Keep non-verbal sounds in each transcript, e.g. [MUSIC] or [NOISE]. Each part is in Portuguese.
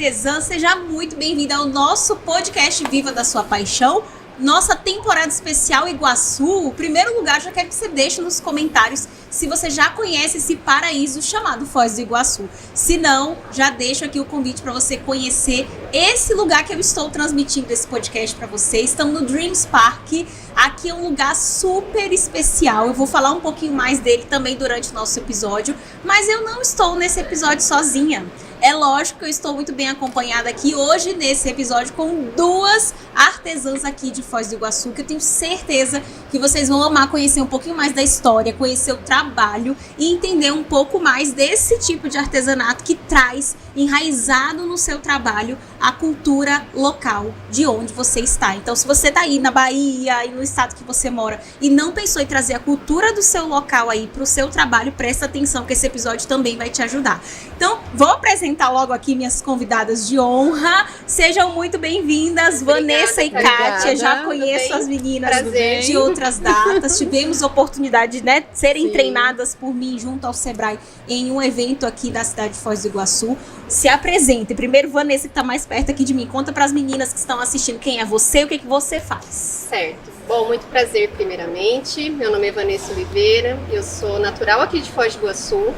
artesã, seja muito bem-vinda ao nosso podcast Viva da Sua Paixão. Nossa temporada especial Iguaçu. O primeiro lugar, já quero que você deixe nos comentários se você já conhece esse paraíso chamado Foz do Iguaçu. Se não, já deixo aqui o convite para você conhecer esse lugar que eu estou transmitindo esse podcast para você. Estamos no Dreams Park. Aqui é um lugar super especial. Eu vou falar um pouquinho mais dele também durante o nosso episódio, mas eu não estou nesse episódio sozinha. É lógico que eu estou muito bem acompanhada aqui hoje nesse episódio com duas artesãs aqui de Foz do Iguaçu, que eu tenho certeza que vocês vão amar conhecer um pouquinho mais da história, conhecer o trabalho e entender um pouco mais desse tipo de artesanato que traz enraizado no seu trabalho a cultura local de onde você está. Então, se você está aí na Bahia e no estado que você mora e não pensou em trazer a cultura do seu local aí para o seu trabalho, presta atenção que esse episódio também vai te ajudar. Então, vou apresentar logo aqui minhas convidadas de honra. Sejam muito bem-vindas, Vanessa e Kátia. Já conheço as meninas Prazer. de outras datas. Tivemos oportunidade de né, serem Sim. treinadas por mim junto ao Sebrae em um evento aqui da cidade de Foz do Iguaçu se apresente. Primeiro, Vanessa, que está mais perto aqui de mim. Conta para as meninas que estão assistindo quem é você e o que, que você faz. Certo. Bom, muito prazer, primeiramente. Meu nome é Vanessa Oliveira, eu sou natural aqui de Foz do Iguaçu,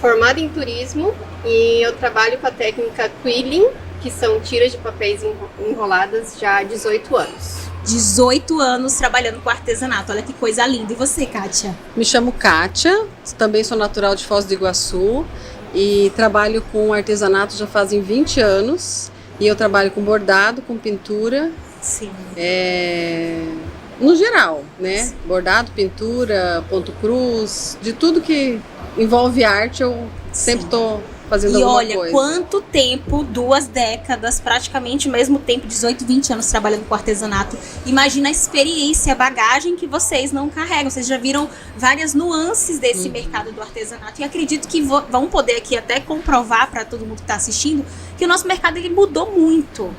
formada em turismo e eu trabalho com a técnica quilling, que são tiras de papéis enroladas já há 18 anos. 18 anos trabalhando com artesanato. Olha que coisa linda. E você, Kátia? Me chamo Kátia, também sou natural de Foz do Iguaçu e trabalho com artesanato já fazem 20 anos. E eu trabalho com bordado, com pintura. Sim. É, no geral, né? Bordado, pintura, ponto cruz, de tudo que envolve arte, eu Sim. sempre estou fazendo e alguma olha, coisa. quanto tempo, duas décadas, praticamente o mesmo tempo, 18, 20 anos trabalhando com artesanato. Imagina a experiência, a bagagem que vocês não carregam. Vocês já viram várias nuances desse uhum. mercado do artesanato e acredito que vão poder aqui até comprovar para todo mundo que está assistindo que o nosso mercado ele mudou muito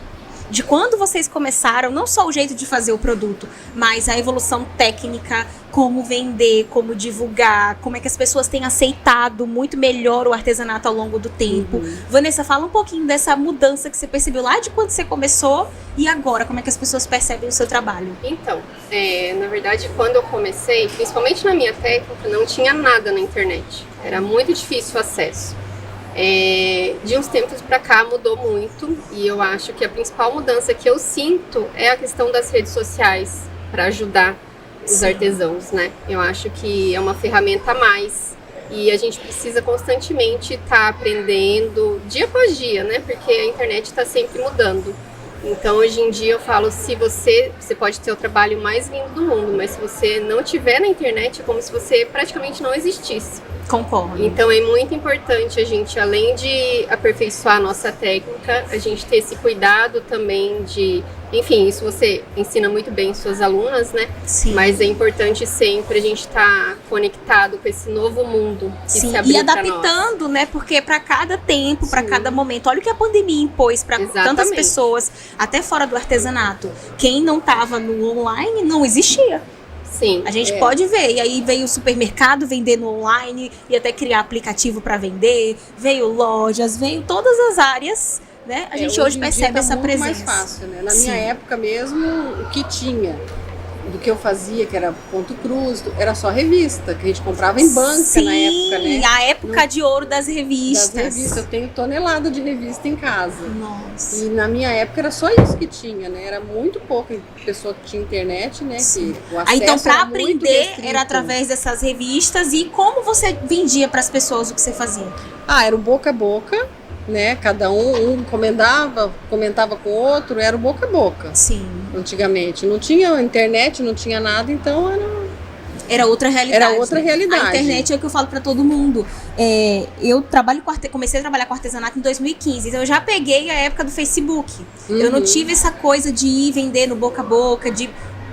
de quando vocês começaram, não só o jeito de fazer o produto, mas a evolução técnica, como vender, como divulgar, como é que as pessoas têm aceitado muito melhor o artesanato ao longo do tempo. Uhum. Vanessa, fala um pouquinho dessa mudança que você percebeu lá de quando você começou e agora, como é que as pessoas percebem o seu trabalho? Então, é, na verdade, quando eu comecei, principalmente na minha técnica, não tinha nada na internet. Era muito difícil o acesso. É, de uns tempos para cá mudou muito e eu acho que a principal mudança que eu sinto é a questão das redes sociais para ajudar os Sim. artesãos, né? Eu acho que é uma ferramenta a mais e a gente precisa constantemente estar tá aprendendo dia após dia, né? Porque a internet está sempre mudando. Então hoje em dia eu falo, se você, você pode ter o trabalho mais lindo do mundo, mas se você não tiver na internet é como se você praticamente não existisse. Concordo. Então é muito importante a gente, além de aperfeiçoar a nossa técnica, a gente ter esse cuidado também de. Enfim, isso você ensina muito bem suas alunas, né? Sim. Mas é importante sempre a gente estar tá conectado com esse novo mundo que Sim. se abriu E adaptando, né? Porque para cada tempo, para cada momento, olha o que a pandemia impôs para tantas pessoas, até fora do artesanato. Quem não estava no online não existia. Sim. A gente é. pode ver. E aí veio o supermercado vendendo online e até criar aplicativo para vender, veio lojas, veio todas as áreas. Né? A é, gente hoje, hoje percebe tá essa presença. mais fácil, né? Na Sim. minha época mesmo, o que tinha do que eu fazia, que era ponto cruz, era só revista, que a gente comprava em banca Sim, na época, né? a época no, de ouro das revistas. Das revistas, eu tenho tonelada de revista em casa. Nossa. E na minha época era só isso que tinha, né? Era muito pouca pessoa que tinha internet, né? Sim. Que o ah, então, para aprender era através dessas revistas e como você vendia para as pessoas o que você fazia? Ah, era o boca a boca né? Cada um, um comentava, comentava com o outro, era o boca a boca. Sim. Antigamente. Não tinha internet, não tinha nada, então era. Era outra realidade. Era outra realidade. A internet é o que eu falo para todo mundo. É, eu trabalho comecei a trabalhar com artesanato em 2015, então eu já peguei a época do Facebook. Uhum. Eu não uhum. tive essa coisa de ir vender no boca a boca, de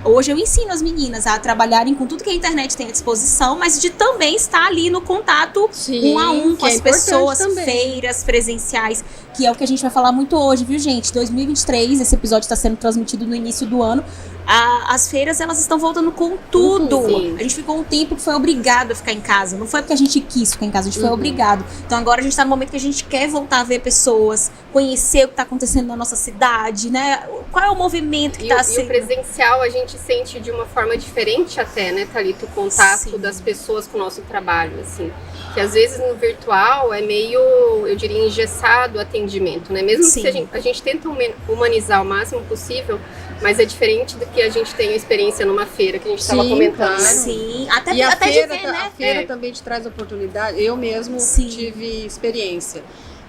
Hoje eu ensino as meninas a trabalharem com tudo que a internet tem à disposição, mas de também estar ali no contato Sim, um a um com as é pessoas, também. feiras presenciais, que é o que a gente vai falar muito hoje, viu, gente? 2023, esse episódio está sendo transmitido no início do ano. A, as feiras elas estão voltando com tudo. Uhum, a gente ficou um tempo que foi obrigado a ficar em casa. Não foi porque a gente quis ficar em casa, a gente uhum. foi obrigado. Então agora a gente está no momento que a gente quer voltar a ver pessoas, conhecer o que está acontecendo na nossa cidade, né? Qual é o movimento que está sendo. E o presencial a gente sente de uma forma diferente até, né, Thalita? O contato Sim. das pessoas com o nosso trabalho, assim. Que às vezes no virtual é meio, eu diria, engessado o atendimento, né? Mesmo Sim. que a gente, a gente tenta humanizar o máximo possível, mas é diferente do que a gente tem a experiência numa feira, que a gente estava comentando. Claro. Sim, até, e até a feira, de ver, né? A feira é. também te traz oportunidade. Eu mesmo Sim. tive experiência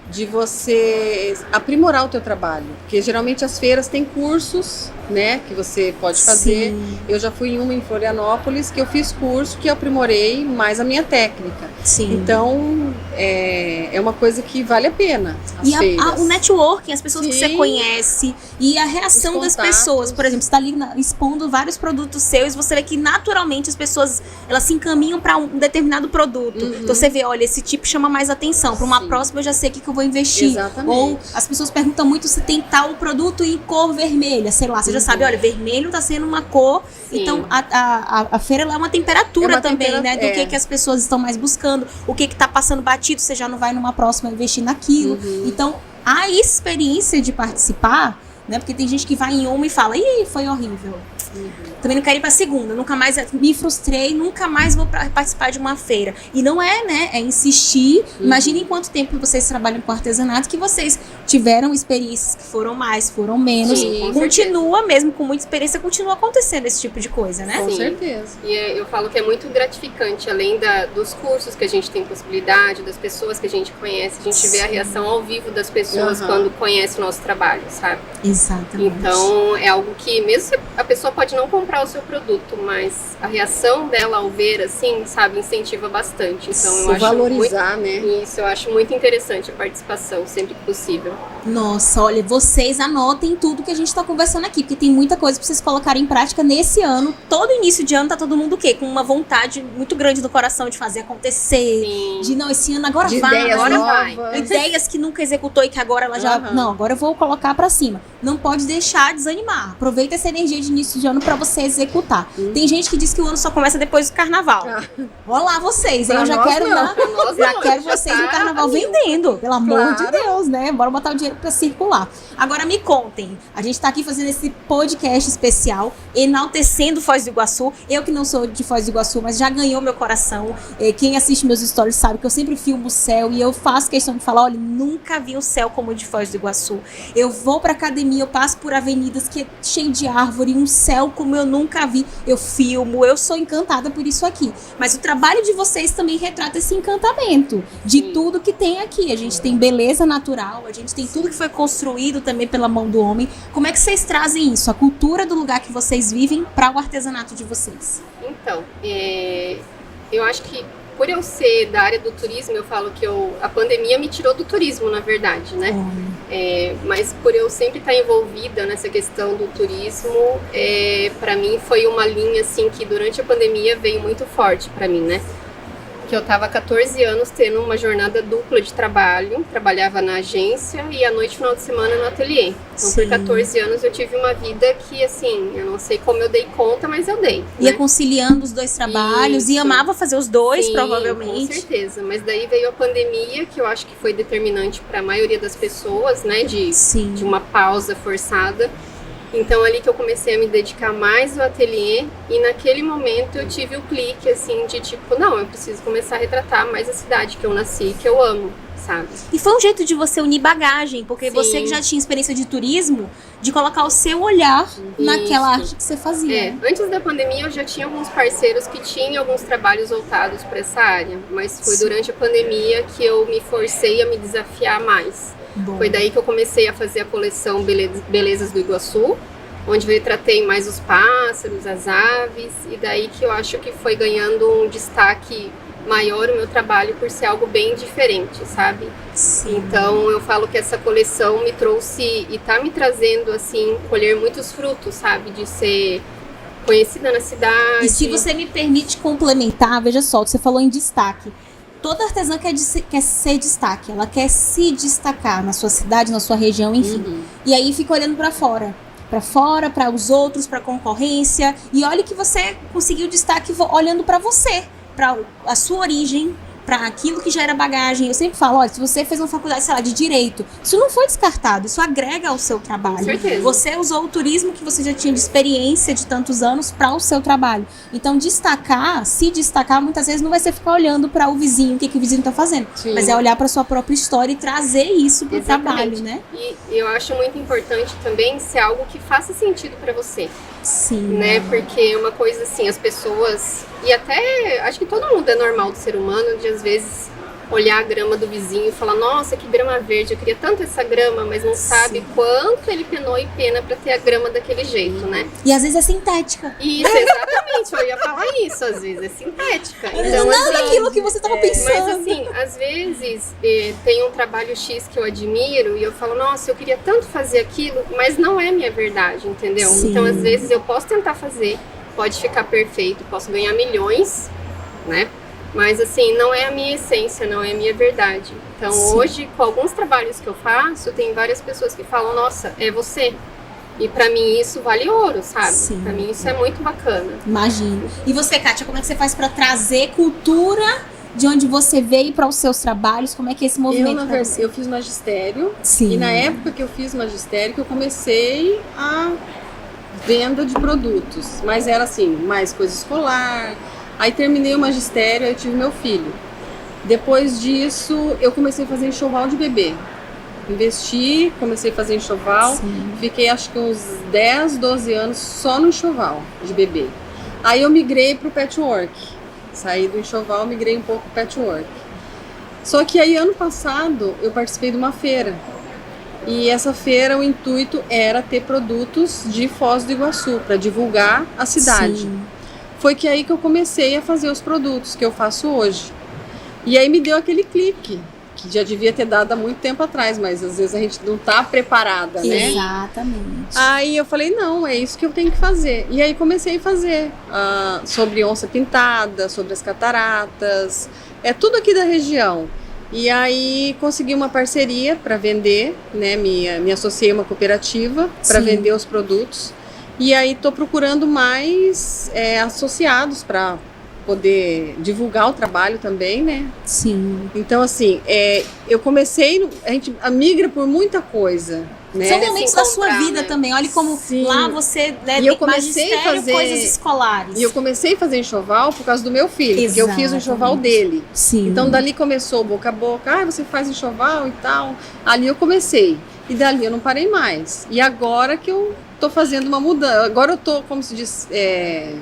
de você aprimorar o teu trabalho, porque geralmente as feiras têm cursos, né, que você pode fazer. Sim. Eu já fui em uma em Florianópolis que eu fiz curso que eu aprimorei mais a minha técnica. Sim. Então é, é uma coisa que vale a pena. e a, a, o networking, as pessoas Sim. que você conhece e a reação das pessoas, por exemplo, você está ali na, expondo vários produtos seus, você vê que naturalmente as pessoas elas se encaminham para um determinado produto. Uhum. Então você vê, olha, esse tipo chama mais atenção. Para uma Sim. próxima eu já sei o que, que eu vou investir. Exatamente. Ou as pessoas perguntam muito se tem tal produto em cor vermelha, sei lá, você uhum. Já sabe, olha, vermelho está sendo uma cor. Sim. Então a, a, a, feira é uma temperatura é uma também, né? Do é. que, que as pessoas estão mais buscando, o que está passando batido, você já não vai numa próxima investir naquilo. Uhum. Então a experiência de participar, né? Porque tem gente que vai em uma e fala, ih, foi horrível. Uhum. Também não quero ir pra segunda, nunca mais me frustrei, nunca mais vou pra, participar de uma feira. E não é, né? É insistir. Uhum. Imaginem quanto tempo vocês trabalham com artesanato que vocês tiveram experiências que foram mais, foram menos. Sim, continua mesmo com muita experiência, continua acontecendo esse tipo de coisa, né? Com Sim. certeza. E é, eu falo que é muito gratificante, além da, dos cursos que a gente tem possibilidade, das pessoas que a gente conhece, a gente Sim. vê a reação ao vivo das pessoas uhum. quando conhece o nosso trabalho, sabe? Exatamente. Então é algo que mesmo a pessoa pode não comprar o seu produto, mas a reação dela ao ver, assim, sabe, incentiva bastante. Então eu acho valorizar, muito, né? Isso, eu acho muito interessante a participação, sempre que possível. Nossa, olha, vocês anotem tudo que a gente está conversando aqui, porque tem muita coisa para vocês colocarem em prática nesse ano. Todo início de ano tá todo mundo o quê? Com uma vontade muito grande no coração de fazer acontecer. Sim. De não, esse ano agora de vai, ideias agora novas. vai. Ideias que nunca executou e que agora ela já. Uhum. Não, agora eu vou colocar para cima. Não pode deixar desanimar. Aproveita essa energia de início de ano para você executar. Uhum. Tem gente que diz que o ano só começa depois do carnaval. Ah. Olha lá vocês, eu já quero não. já não, quero vocês tá no carnaval vendendo, pelo amor claro. de Deus, né? Bora botar o dinheiro para circular. Agora me contem, a gente tá aqui fazendo esse podcast especial, enaltecendo Foz do Iguaçu. Eu que não sou de Foz do Iguaçu, mas já ganhou meu coração. É, quem assiste meus stories sabe que eu sempre filmo o céu e eu faço questão de falar, olha, nunca vi um céu como o de Foz do Iguaçu. Eu vou pra academia, eu passo por avenidas que é cheio de árvore, um céu como eu nunca vi. Eu filmo, eu sou encantada por isso aqui. Mas o trabalho de vocês também retrata esse encantamento de Sim. tudo que tem aqui. A gente tem beleza natural, a gente tem tudo que foi construído também pela mão do homem. Como é que vocês trazem isso, a cultura do lugar que vocês vivem, para o artesanato de vocês? Então, é, eu acho que por eu ser da área do turismo, eu falo que eu, a pandemia me tirou do turismo, na verdade, né? É, mas por eu sempre estar envolvida nessa questão do turismo, é, para mim foi uma linha assim que durante a pandemia veio muito forte para mim, né? Que eu estava 14 anos tendo uma jornada dupla de trabalho, trabalhava na agência e à noite, final de semana, no ateliê. Então, Sim. por 14 anos, eu tive uma vida que, assim, eu não sei como eu dei conta, mas eu dei. Ia né? conciliando os dois trabalhos Isso. e amava fazer os dois, Sim, provavelmente. Com certeza, mas daí veio a pandemia, que eu acho que foi determinante para a maioria das pessoas, né, de, Sim. de uma pausa forçada. Então ali que eu comecei a me dedicar mais ao ateliê e naquele momento eu tive o clique assim de tipo, não, eu preciso começar a retratar mais a cidade que eu nasci, que eu amo, sabe? E foi um jeito de você unir bagagem, porque Sim. você que já tinha experiência de turismo, de colocar o seu olhar Isso. naquela arte que você fazia. É, antes da pandemia eu já tinha alguns parceiros que tinham alguns trabalhos voltados para essa área, mas foi Sim. durante a pandemia que eu me forcei a me desafiar mais. Bom. Foi daí que eu comecei a fazer a coleção Belezas do Iguaçu, onde eu retratei mais os pássaros, as aves, e daí que eu acho que foi ganhando um destaque maior o meu trabalho por ser algo bem diferente, sabe? Sim. Então eu falo que essa coleção me trouxe e tá me trazendo assim colher muitos frutos, sabe, de ser conhecida na cidade. E se você me permite complementar, veja só, você falou em destaque toda artesã quer, quer ser destaque, ela quer se destacar na sua cidade, na sua região, enfim. Uhum. E aí fica olhando para fora, para fora, para os outros, para concorrência. E olha que você conseguiu destaque olhando para você, para a sua origem, para aquilo que já era bagagem. Eu sempre falo, olha, se você fez uma faculdade, sei lá, de direito, isso não foi descartado, isso agrega ao seu trabalho. Com certeza. Você usou o turismo que você já tinha de experiência de tantos anos para o seu trabalho. Então, destacar, se destacar, muitas vezes não vai ser ficar olhando para o vizinho, o que, que o vizinho tá fazendo, Sim. mas é olhar para sua própria história e trazer isso pro trabalho, né? E eu acho muito importante também ser algo que faça sentido para você. Sim. Né? Porque uma coisa assim, as pessoas. E até acho que todo mundo é normal do ser humano de às vezes olhar a grama do vizinho e falar, nossa, que grama verde, eu queria tanto essa grama, mas não Sim. sabe quanto ele penou e pena para ter a grama daquele jeito, né? E às vezes é sintética. Isso, exatamente, eu ia falar isso, às vezes é sintética. Então, Nada assim, daquilo que você estava é, pensando. Mas assim, às vezes eh, tem um trabalho X que eu admiro e eu falo, nossa, eu queria tanto fazer aquilo, mas não é minha verdade, entendeu? Sim. Então, às vezes eu posso tentar fazer, pode ficar perfeito, posso ganhar milhões, né? Mas assim, não é a minha essência, não é a minha verdade. Então Sim. hoje, com alguns trabalhos que eu faço, tem várias pessoas que falam, nossa, é você. E para mim isso vale ouro, sabe? Sim. Pra mim isso é muito bacana. Imagino. E você, Kátia, como é que você faz para trazer cultura de onde você veio para os seus trabalhos? Como é que é esse movimento? Eu, na verdade, eu fiz magistério. Sim. E na época que eu fiz magistério, que eu comecei a venda de produtos. Mas era assim, mais coisa escolar, Aí terminei o magistério, aí tive meu filho. Depois disso, eu comecei a fazer enxoval de bebê. Investi, comecei a fazer enxoval. Sim. Fiquei acho que uns 10, 12 anos só no enxoval de bebê. Aí eu migrei para o patchwork. Saí do enxoval, migrei um pouco para patchwork. Só que aí ano passado eu participei de uma feira. E essa feira, o intuito era ter produtos de Foz do Iguaçu para divulgar a cidade. Sim foi que aí que eu comecei a fazer os produtos que eu faço hoje. E aí me deu aquele clique, que já devia ter dado há muito tempo atrás, mas às vezes a gente não tá preparada, né? Exatamente. Aí eu falei, não, é isso que eu tenho que fazer. E aí comecei a fazer uh, sobre onça pintada, sobre as cataratas, é tudo aqui da região. E aí consegui uma parceria para vender, né? Me, me associei a uma cooperativa para vender os produtos. E aí estou procurando mais é, associados para poder divulgar o trabalho também, né? Sim. Então, assim, é, eu comecei, a gente migra por muita coisa. Né? São momentos da sua vida né? também. Olha como Sim. lá você né, e eu comecei a fazer coisas escolares. E eu comecei a fazer enxoval por causa do meu filho, Exatamente. porque eu fiz o enxoval dele. Sim. Então dali começou boca a boca, ah, você faz enxoval e tal. Ali eu comecei. E dali eu não parei mais. E agora que eu tô fazendo uma mudança. Agora eu tô, como se diz, é,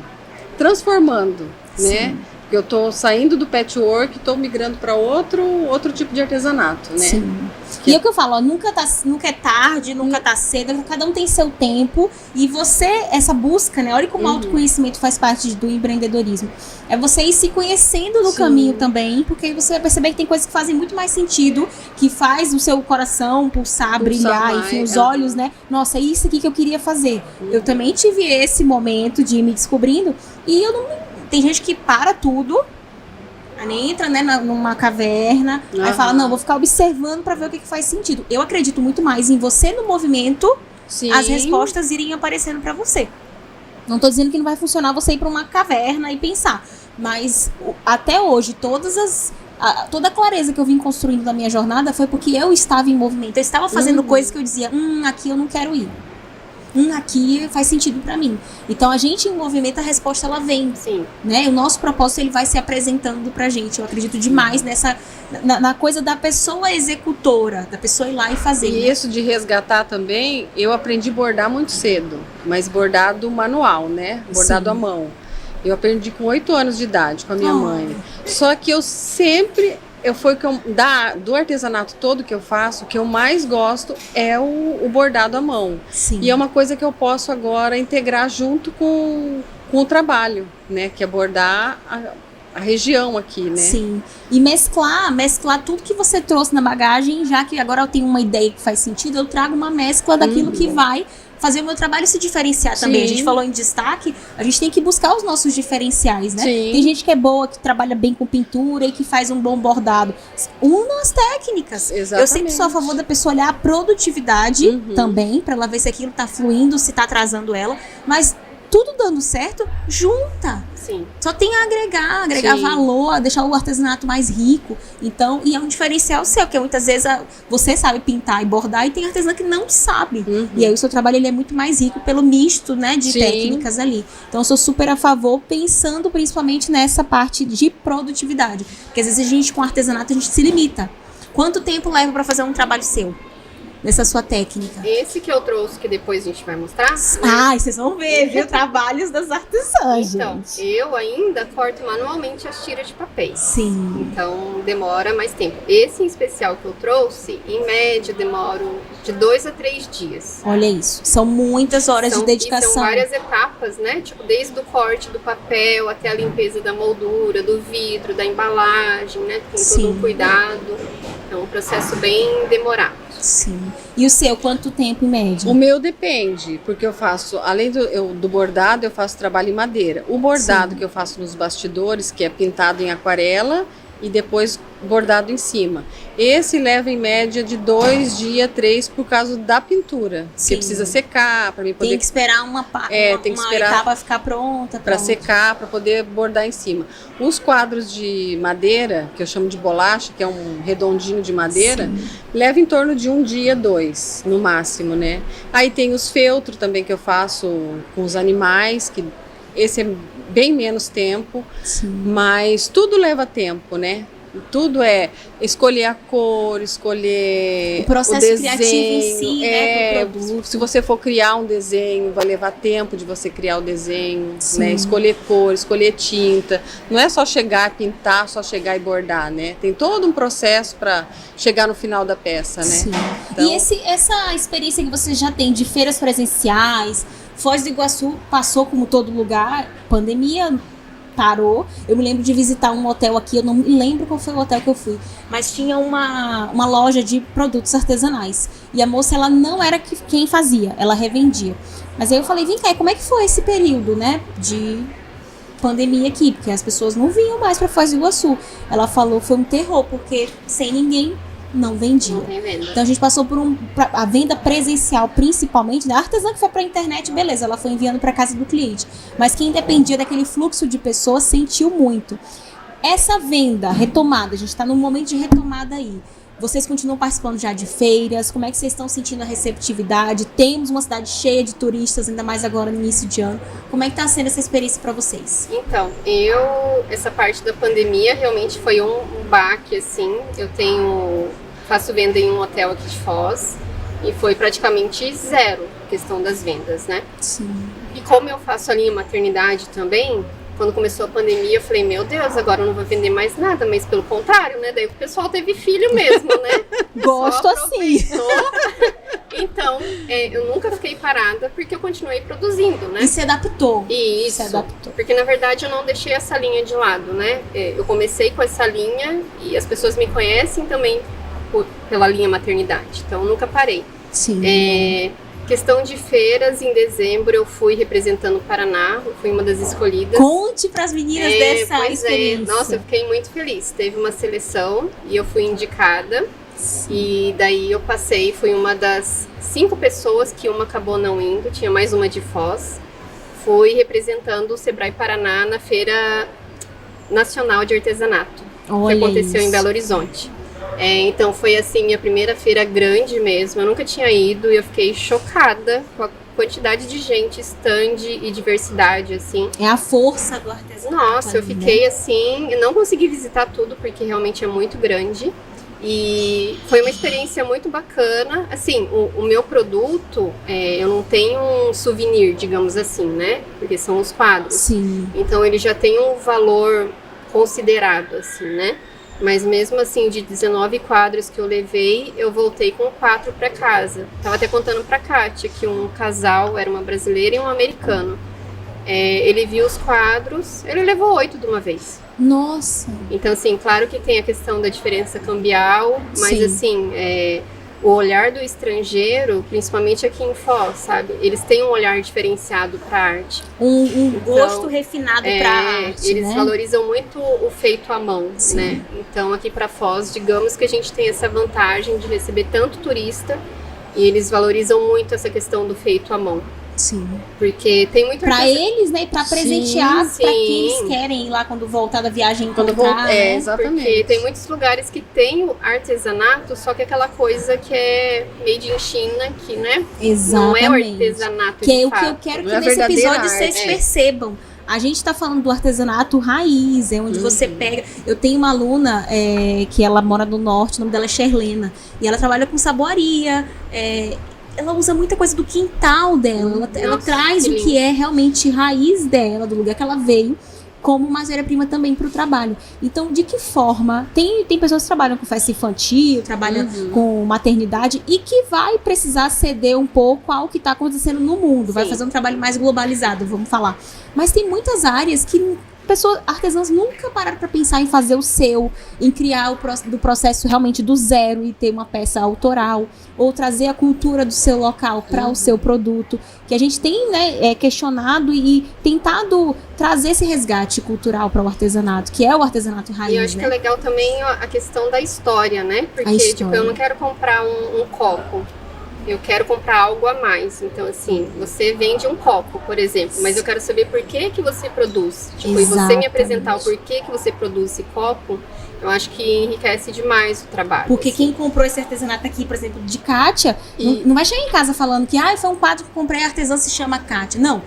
transformando, né? Sim. né? Eu tô saindo do patchwork, e tô migrando para outro, outro tipo de artesanato, né? Sim. Que... E é o que eu falo, ó, nunca, tá, nunca é tarde, nunca tá cedo, cada um tem seu tempo. E você, essa busca, né? Olha como o uhum. autoconhecimento faz parte do empreendedorismo. É você ir se conhecendo no Sim. caminho também, porque aí você vai perceber que tem coisas que fazem muito mais sentido, que faz o seu coração pulsar, pulsar brilhar, mais, enfim, os é. olhos, né? Nossa, é isso aqui que eu queria fazer. Uhum. Eu também tive esse momento de ir me descobrindo e eu não tem gente que para tudo, nem entra né, numa caverna, uhum. aí fala, não, vou ficar observando para ver o que, que, faz sentido. Eu acredito muito mais em você no movimento, Sim. as respostas irem aparecendo para você. Não tô dizendo que não vai funcionar você ir para uma caverna e pensar, mas até hoje todas as a, toda a clareza que eu vim construindo na minha jornada foi porque eu estava em movimento. Eu estava fazendo uhum. coisas que eu dizia, hum, aqui eu não quero ir hum, aqui faz sentido para mim. Então a gente em movimento a resposta ela vem, Sim. né? O nosso propósito ele vai se apresentando pra gente. Eu acredito demais nessa na, na, coisa da pessoa executora, da pessoa ir lá e fazer. E né? isso de resgatar também, eu aprendi a bordar muito cedo, mas bordado manual, né? Bordado Sim. à mão. Eu aprendi com oito anos de idade com a minha oh. mãe. Só que eu sempre eu foi que eu, da, do artesanato todo que eu faço, o que eu mais gosto é o, o, bordado à mão. Sim. E é uma coisa que eu posso agora integrar junto com, com o trabalho, né? Que é bordar a, a região aqui, né? Sim. E mesclar, mesclar tudo que você trouxe na bagagem, já que agora eu tenho uma ideia que faz sentido, eu trago uma mescla daquilo uhum. que vai fazer o meu trabalho se diferenciar Sim. também. A gente falou em destaque, a gente tem que buscar os nossos diferenciais, né? Sim. Tem gente que é boa, que trabalha bem com pintura e que faz um bom bordado. Una as técnicas. Exatamente. Eu sempre sou a favor da pessoa olhar a produtividade uhum. também, para ela ver se aquilo tá fluindo, se tá atrasando ela. Mas tudo dando certo, junta. Sim. Só tem a agregar, agregar Sim. valor, deixar o artesanato mais rico. Então, e é um diferencial seu, porque muitas vezes a- você sabe pintar e bordar e tem artesã que não sabe. Uhum. E aí o seu trabalho ele é muito mais rico pelo misto, né, de Sim. técnicas ali. Então eu sou super a favor, pensando principalmente nessa parte de produtividade. Porque às vezes a gente com artesanato a gente se limita. Quanto tempo leva para fazer um trabalho seu? Nessa sua técnica? Esse que eu trouxe, que depois a gente vai mostrar. Ai, vocês vão ver, viu? [LAUGHS] Trabalhos das artesãs, Então, gente. eu ainda corto manualmente as tiras de papéis. Sim. Então demora mais tempo. Esse em especial que eu trouxe, em média, demoro de dois a três dias. Olha isso. São muitas horas São- de E dedicação. são várias etapas, né? Tipo, desde o corte do papel até a limpeza da moldura, do vidro, da embalagem, né? Tem Sim. todo um cuidado. É um processo bem demorado. Sim. E o seu, quanto tempo em média? O meu depende, porque eu faço, além do, eu- do bordado, eu faço trabalho em madeira. O bordado Sim. que eu faço nos bastidores, que é pintado em aquarela e depois bordado em cima. Esse leva em média de dois dias, três, por causa da pintura. Sim. Que precisa secar para mim Tem poder que esperar uma, pa- É, uma, tem que esperar etapa ficar pronta. para secar, para poder bordar em cima. Os quadros de madeira, que eu chamo de bolacha, que é um redondinho de madeira, Sim. leva em torno de um dia, dois, no máximo, né? Aí tem os feltros também que eu faço com os animais, que esse é bem menos tempo, Sim. mas tudo leva tempo, né? Tudo é escolher a cor, escolher O processo desenho. criativo em si, né, é, produto. Se você for criar um desenho, vai levar tempo de você criar o desenho, Sim. né? Escolher cor, escolher tinta. Não é só chegar, pintar, só chegar e bordar, né? Tem todo um processo para chegar no final da peça, né? Sim. Então- E esse, essa experiência que você já tem de feiras presenciais, Foz do Iguaçu passou como todo lugar, pandemia parou. Eu me lembro de visitar um hotel aqui, eu não me lembro qual foi o hotel que eu fui, mas tinha uma, uma loja de produtos artesanais. E a moça, ela não era que- quem fazia, ela revendia. Mas aí eu falei, vem cá, como é que foi esse período, né, de pandemia aqui? Porque as pessoas não vinham mais para Foz do Iguaçu. Ela falou, foi um terror, porque sem ninguém não vendia. Não tem venda. Então a gente passou por um pra- a venda presencial, principalmente, da artesã que foi para a internet, beleza, ela foi enviando para casa do cliente. Mas quem dependia daquele fluxo de pessoas sentiu muito. Essa venda retomada, a gente está num momento de retomada aí. Vocês continuam participando já de feiras? Como é que vocês estão sentindo a receptividade? Temos uma cidade cheia de turistas, ainda mais agora no início de ano. Como é que está sendo essa experiência para vocês? Então, eu essa parte da pandemia realmente foi um, um baque assim. Eu tenho faço venda em um hotel aqui de Foz e foi praticamente zero a questão das vendas, né? Sim. E como eu faço a linha maternidade também, quando começou a pandemia, eu falei, meu Deus, agora eu não vou vender mais nada, mas pelo contrário, né? Daí o pessoal teve filho mesmo, né? [LAUGHS] Gosto assim. Então, é, eu nunca fiquei parada porque eu continuei produzindo, né? E se adaptou. E Se isso. adaptou. Porque na verdade eu não deixei essa linha de lado, né? É, Eu comecei com essa linha e as pessoas me conhecem também por- pela linha maternidade. Então nunca parei. Sim. É, questão de feiras, em dezembro eu fui representando o Paraná, eu fui uma das escolhidas. Conte para as meninas É, dessa pois é. experiência. Nossa, eu fiquei muito feliz. Teve uma seleção e eu fui indicada. E daí eu passei, fui uma das cinco pessoas que uma acabou não indo, tinha mais uma de Foz. Fui representando o Sebrae Paraná na Feira Nacional de Artesanato, Olha que aconteceu isso. em Belo Horizonte. É, então foi assim, minha primeira feira grande mesmo. Eu nunca tinha ido e eu fiquei chocada com a quantidade de gente, stand e diversidade, assim. É a força do artesanato. Nossa, eu ali, né? fiquei assim, eu não consegui visitar tudo porque realmente é muito grande. E foi uma experiência muito bacana. Assim, o, o meu produto, é, eu não tenho um souvenir, digamos assim, né? Porque são os quadros. Sim. Então ele já tem um valor considerado, assim, né? Mas mesmo assim, de 19 quadros que eu levei, eu voltei com quatro para casa. Tava até contando pra Kátia que um casal era uma brasileira e um americano. É, ele viu os quadros, ele levou oito de uma vez. Nossa. Então, assim, claro que tem a questão da diferença cambial, mas Sim. assim, é, o olhar do estrangeiro, principalmente aqui em Foz, sabe? Eles têm um olhar diferenciado para arte. Um, um Então, gosto refinado É, pra arte, eles né? valorizam muito o feito à mão, Sim. né? Então, aqui para Foz, digamos que a gente tem essa vantagem de receber tanto turista e eles valorizam muito essa questão do feito à mão. Sim. Porque tem muito Pra eles, né? E pra presentear Sim, pra sim. quem eles querem ir lá quando voltar da viagem Quando vou, né? é, exatamente. Porque tem muitos lugares que tem o artesanato, só que aquela coisa que é made in China, que né, não é o Exatamente. artesanato Que é o que eu quero que é nesse episódio arte. vocês É. percebam. A gente tá falando do artesanato raiz, é onde você Uhum. pega. Eu tenho uma aluna é, que ela mora no norte, o nome dela é Sherlena. E ela trabalha com saboaria. é, ela usa muita coisa do quintal dela. Ela, ela traz que o que é realmente raiz dela, do lugar que ela veio, como matéria-prima também para o trabalho. Então, de que forma? Tem, tem pessoas que trabalham com festa infantil, trabalham Uhum. com maternidade e que vai precisar ceder um pouco ao que está acontecendo no mundo, vai Sim. fazer um trabalho mais globalizado, vamos falar. Mas tem muitas áreas que pessoas, artesãos nunca pararam para pensar em fazer o seu, em criar o pro- do processo realmente do zero e ter uma peça autoral, ou trazer a cultura do seu local para Uhum. o seu produto, que a gente tem né, é, questionado e tentado trazer esse resgate cultural para o artesanato, que é o artesanato raiz, E eu acho né? que é legal também a questão da história, né? Porque, tipo, história. eu não quero comprar um, um copo. Eu quero comprar algo a mais. Então, assim, você vende um copo, por exemplo, mas eu quero saber por que que você produz. Tipo, e você me apresentar o porquê que você produz esse copo, eu acho que enriquece demais o trabalho. Porque assim. quem comprou esse artesanato aqui, por exemplo, de Kátia, E- não, vai chegar em casa falando que ah, foi um quadro que eu comprei, a artesã se chama Kátia. Não.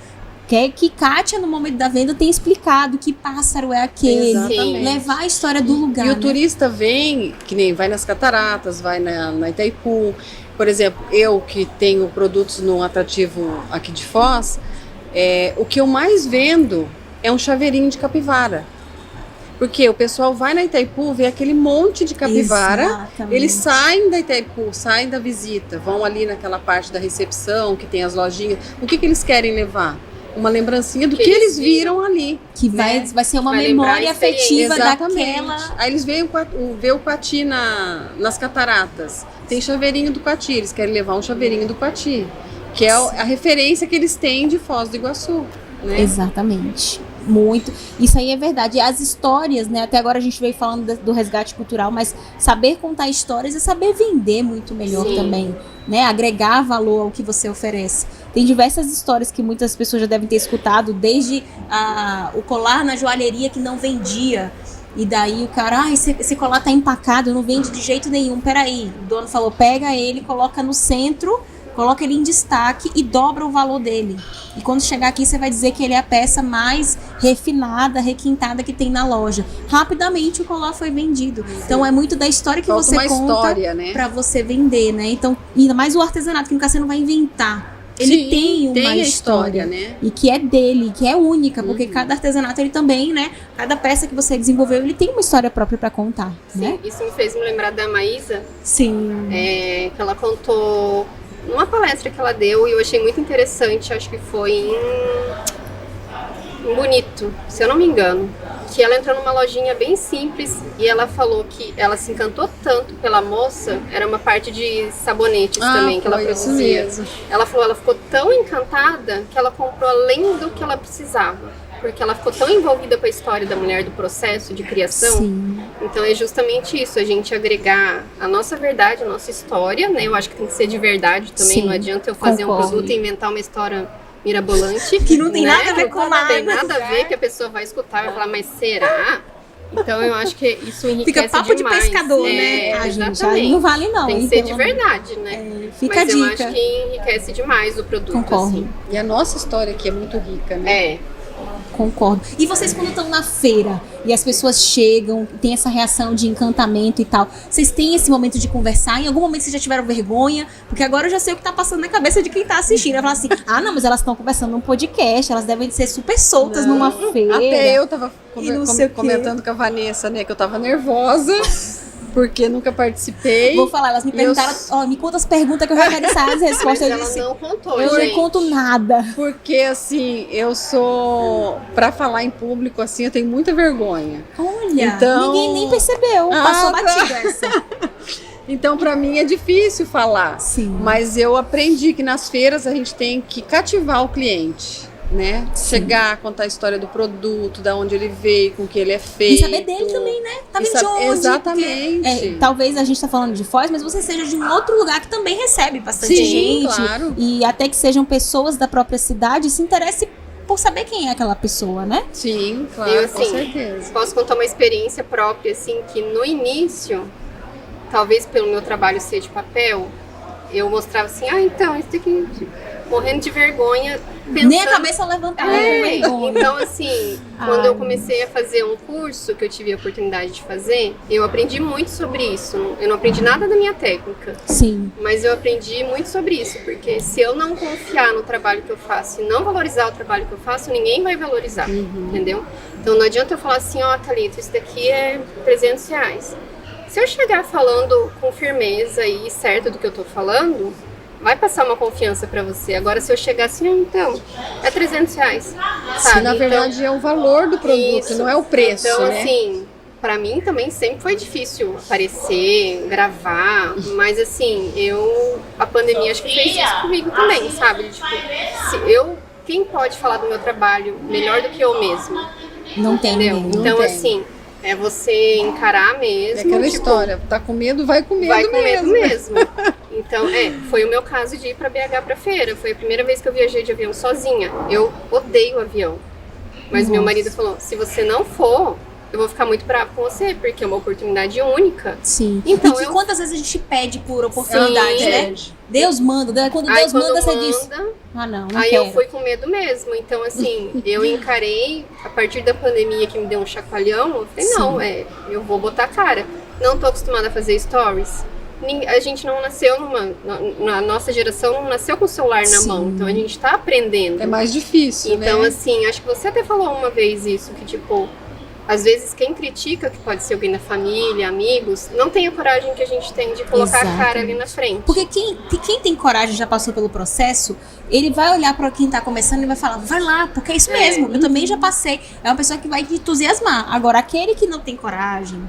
Quer que Kátia, no momento da venda, tenha explicado que pássaro é aquele. Exatamente. Levar a história do lugar. E o né? turista vem, que nem vai nas cataratas, vai na, na Itaipu. Por exemplo, eu que tenho produtos no atrativo aqui de Foz, é, o que eu mais vendo é um chaveirinho de capivara. Porque o pessoal vai na Itaipu, vê aquele monte de capivara, Exatamente. eles saem da Itaipu, saem da visita, vão ali naquela parte da recepção, que tem as lojinhas. O que, que eles querem levar? Uma lembrancinha do que, Que eles viram ali. Que vai, né? vai ser uma Vai memória afetiva Exatamente. daquela. Aí eles veem o, vê o Quati na, nas cataratas. Tem chaveirinho do Quati, eles querem levar um chaveirinho do Quati. Que é a referência que eles têm de Foz do Iguaçu. Né? Exatamente. Muito. Isso aí é verdade. E As histórias, né? Até agora a gente veio falando do resgate cultural, mas saber contar histórias é saber vender muito melhor Sim. também, né? Agregar valor ao que você oferece. Tem diversas histórias que muitas pessoas já devem ter escutado, desde a- o colar na joalheria que não vendia. E daí o cara, ah, esse, esse colar tá empacado, não vende de jeito nenhum. Peraí. O dono falou: pega ele, coloca no centro, coloca ele em destaque e dobra o valor dele. E quando chegar aqui, você vai dizer que ele é a peça mais refinada, requintada que tem na loja. Rapidamente o colar foi vendido. Então é muito da história que Falta você conta história, né? pra você vender, né? Então, ainda mais o artesanato, que no caso você não vai inventar. Ele Sim, tem uma tem história, história, né? E que é dele, que é única, porque Uhum. cada artesanato ele também, né? Cada peça que você desenvolveu, ele tem uma história própria pra contar, Sim, né? isso me fez me lembrar da Maísa, Sim. é, que ela contou numa palestra que ela deu e eu achei muito interessante, acho que foi em Bonito, se eu não me engano. Que ela entrou numa lojinha bem simples e ela falou que ela se encantou tanto pela moça, era uma parte de sabonetes também que ela Ah, produzia. Ela falou, ela ficou tão encantada que ela comprou além do que ela precisava. Porque ela ficou tão envolvida com a história da mulher do processo de criação. Sim. Então é justamente isso, a gente agregar a nossa verdade, a nossa história, né? Eu acho que tem que ser de verdade também. Sim, não adianta eu fazer um produto e inventar uma história mirabolante. Que não tem né? nada a ver com Não tem nada. nada a ver que a pessoa vai escutar e vai falar, mas será? Então eu acho que isso enriquece Fica papo demais. de pescador, É, né? Ah, gente, aí exatamente. não vale não. Tem que ser de verdade, né? É, fica Mas a eu dica. acho que enriquece demais o produto. Concordo. assim. E a nossa história aqui é muito rica, né? É. Concordo. E vocês quando estão na feira e as pessoas chegam, tem essa reação de encantamento e tal, vocês têm esse momento de conversar? Em algum momento vocês já tiveram vergonha? Porque agora eu já sei o que tá passando na cabeça de quem tá assistindo. Vai falar assim, ah não, mas elas estão conversando num podcast, elas devem ser super soltas Não, numa feira. Até eu tava com- quê. comentando com a Vanessa, né? Que eu tava nervosa, [LAUGHS] porque nunca participei. Vou falar, elas me perguntaram, eu- ó, me conta as perguntas que eu já quero saber as Mas respostas. Eu ela disse, não contou, eu gente. não conto nada. Porque assim, eu sou. Pra falar em público, assim, eu tenho muita vergonha. Olha, Então- ninguém nem percebeu, Ah, passou tá. batida essa. [LAUGHS] Então, pra mim é difícil falar. Sim. Mas eu aprendi que nas feiras a gente tem que cativar o cliente. Né? Sim. Chegar, contar a história do produto, da onde ele veio, com que ele é feito. E saber dele também, né? Tá vindo de onde? Exatamente. Porque, é, talvez a gente tá falando de Foz, mas você seja de um outro lugar que também recebe bastante Sim, gente. claro. E até que sejam pessoas da própria cidade, se interesse por saber quem é aquela pessoa, né? Sim, claro, Eu, com assim, certeza. Posso contar uma experiência própria, assim, que no início, talvez pelo meu trabalho ser de papel, eu mostrava assim, ah, então, isso aqui, morrendo de vergonha, pensando... Nem a cabeça levantada É, vergonha. então assim, quando eu comecei a fazer um curso que eu tive a oportunidade de fazer, eu aprendi muito sobre isso. Eu não aprendi nada da minha técnica, Sim. mas eu aprendi muito sobre isso, porque se eu não confiar no trabalho que eu faço e não valorizar o trabalho que eu faço, ninguém vai valorizar, Uhum. entendeu? Então não adianta eu falar assim, ó, Thalita, isso daqui é 300 reais. Se eu chegar falando com firmeza e certo do que eu tô falando, vai passar uma confiança pra você. Agora, se eu chegar assim, então, é 300 reais, sabe? Se na Então, verdade é o valor do produto, isso. não é o preço, Então, né? assim, pra mim também sempre foi difícil aparecer, gravar, mas assim, eu. A pandemia acho que fez isso comigo também, sabe? Tipo, se eu. Quem pode falar do meu trabalho melhor do que eu mesmo? Não tem Entendeu? Não Então, tem. assim, é você encarar mesmo. É aquela tipo, história, tá com medo, vai com medo Vai com medo mesmo. mesmo. [LAUGHS] Então, é, foi o meu caso de ir pra BH pra feira. Foi a primeira vez que eu viajei de avião sozinha. Eu odeio avião. Mas meu Nossa. marido falou: se você não for, eu vou ficar muito bravo com você, porque é uma oportunidade única. Sim. Então, e que eu- quantas vezes a gente pede por oportunidade, Sim. né? Deus manda. Deus- Quando Aí Deus quando manda, você manda, diz. Ah, não, não aí quero. eu fui com medo mesmo. Então, assim, eu encarei, a partir da pandemia que me deu um chacoalhão, eu falei, Sim. não, é, eu vou botar a cara. Não tô acostumada a fazer stories. A gente não nasceu numa. na- Na nossa geração não nasceu com o celular na Sim. mão. Então a gente tá aprendendo. É mais difícil, Então, né? assim, acho que você até falou uma vez isso, que tipo, às vezes quem critica, que pode ser alguém da família, amigos, não tem a coragem que a gente tem de colocar a cara ali na frente. Porque quem, quem tem coragem, já passou pelo processo, ele vai olhar para quem tá começando e vai falar, vai lá, porque é isso É. mesmo. Eu também já passei. É uma pessoa que vai te entusiasmar. Agora, aquele que não tem coragem,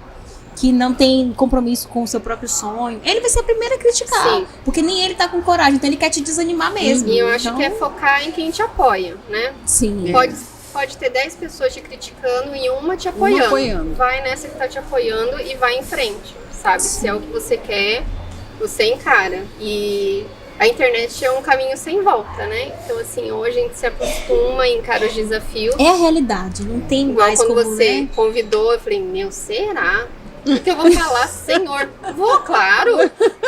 que não tem compromisso com o seu próprio sonho, ele vai ser a primeira a criticar. Sim. Porque nem ele tá com coragem, então ele quer te desanimar mesmo. E eu acho Então, que é focar em quem te apoia, né? Sim. Pode, pode ter 10 pessoas te criticando e uma te apoiando. apoiando. Vai nessa que tá te apoiando e vai em frente, sabe? Se é o que você quer, você encara. E a internet é um caminho sem volta, né? Então, assim, hoje a gente se acostuma e encara os desafios. É a realidade, não tem Igual mais quando como, você né? convidou, eu falei, meu, será? O que eu vou falar, senhor? Vou, claro.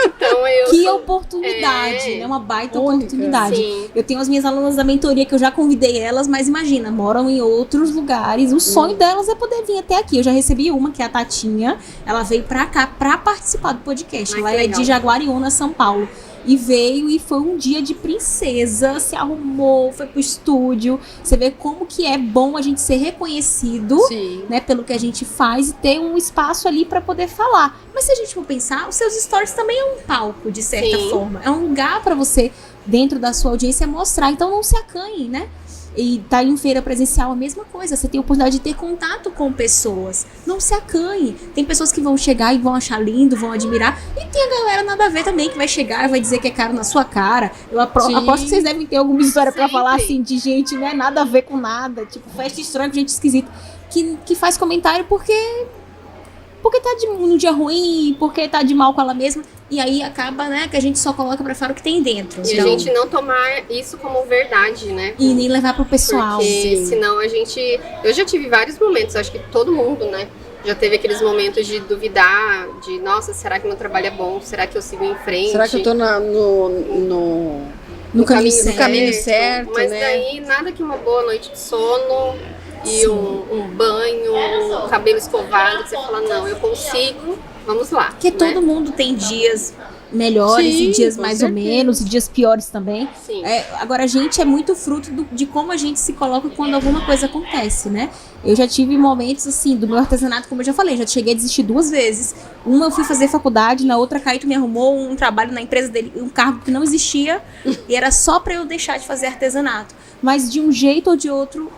Então eu. Que sou- oportunidade, É. é uma baita Única. oportunidade. Sim. Eu tenho as minhas alunas da mentoria que eu já convidei elas, mas imagina, moram em outros lugares. O Hum. sonho delas é poder vir até aqui. Eu já recebi uma, que é a Tatinha. Ela veio pra cá pra participar do podcast. Ai, ela é legal. de Jaguariúna, São Paulo. E veio e foi um dia de princesa, se arrumou, foi pro estúdio. Você vê como que é bom a gente ser reconhecido Sim. né, pelo que a gente faz e ter um espaço ali pra poder falar. Mas se a gente for pensar, os seus stories também é um palco de certa Sim. forma, é um lugar pra você dentro da sua audiência mostrar. Então não se acanhe, né? E tá em feira presencial a mesma coisa. Você tem a oportunidade de ter contato com pessoas. Não se acanhe. Tem pessoas que vão chegar e vão achar lindo, vão admirar. E tem a galera nada a ver também que vai chegar e vai dizer que é caro na sua cara. Eu apro- aposto que vocês devem ter alguma história pra Sempre. falar assim de gente, né? Nada a ver com nada. Tipo, festa estranha com gente esquisita. Que, que faz comentário porque. Porque tá de, num dia ruim, porque tá de mal com ela mesma. E aí acaba, né, que a gente só coloca pra fora o que tem dentro. E Então, a gente não tomar isso como verdade, né? e nem levar pro pessoal. Porque Sim. senão a gente. Eu já tive vários momentos, acho que todo mundo, né? Já teve aqueles momentos de duvidar, de nossa, será que meu trabalho é bom? Será que eu sigo em frente? Será que eu tô na- no, no, No caminho no certo. caminho certo, Mas né? daí nada que uma boa noite de sono e um, um banho, um cabelo escovado, que você fala, não, eu consigo, vamos lá. Porque né? todo mundo tem dias melhores Sim, e dias mais ou certeza. menos, e dias piores também. Sim. É, agora, a gente é muito fruto do- de como a gente se coloca quando alguma coisa acontece, né? Eu já tive momentos, assim, do meu artesanato, como eu já falei, já cheguei a desistir duas vezes. Uma eu fui fazer faculdade, na outra Caíto me arrumou um trabalho na empresa dele, um cargo que não existia, [LAUGHS] e era só pra eu deixar de fazer artesanato. Mas de um jeito ou de outro,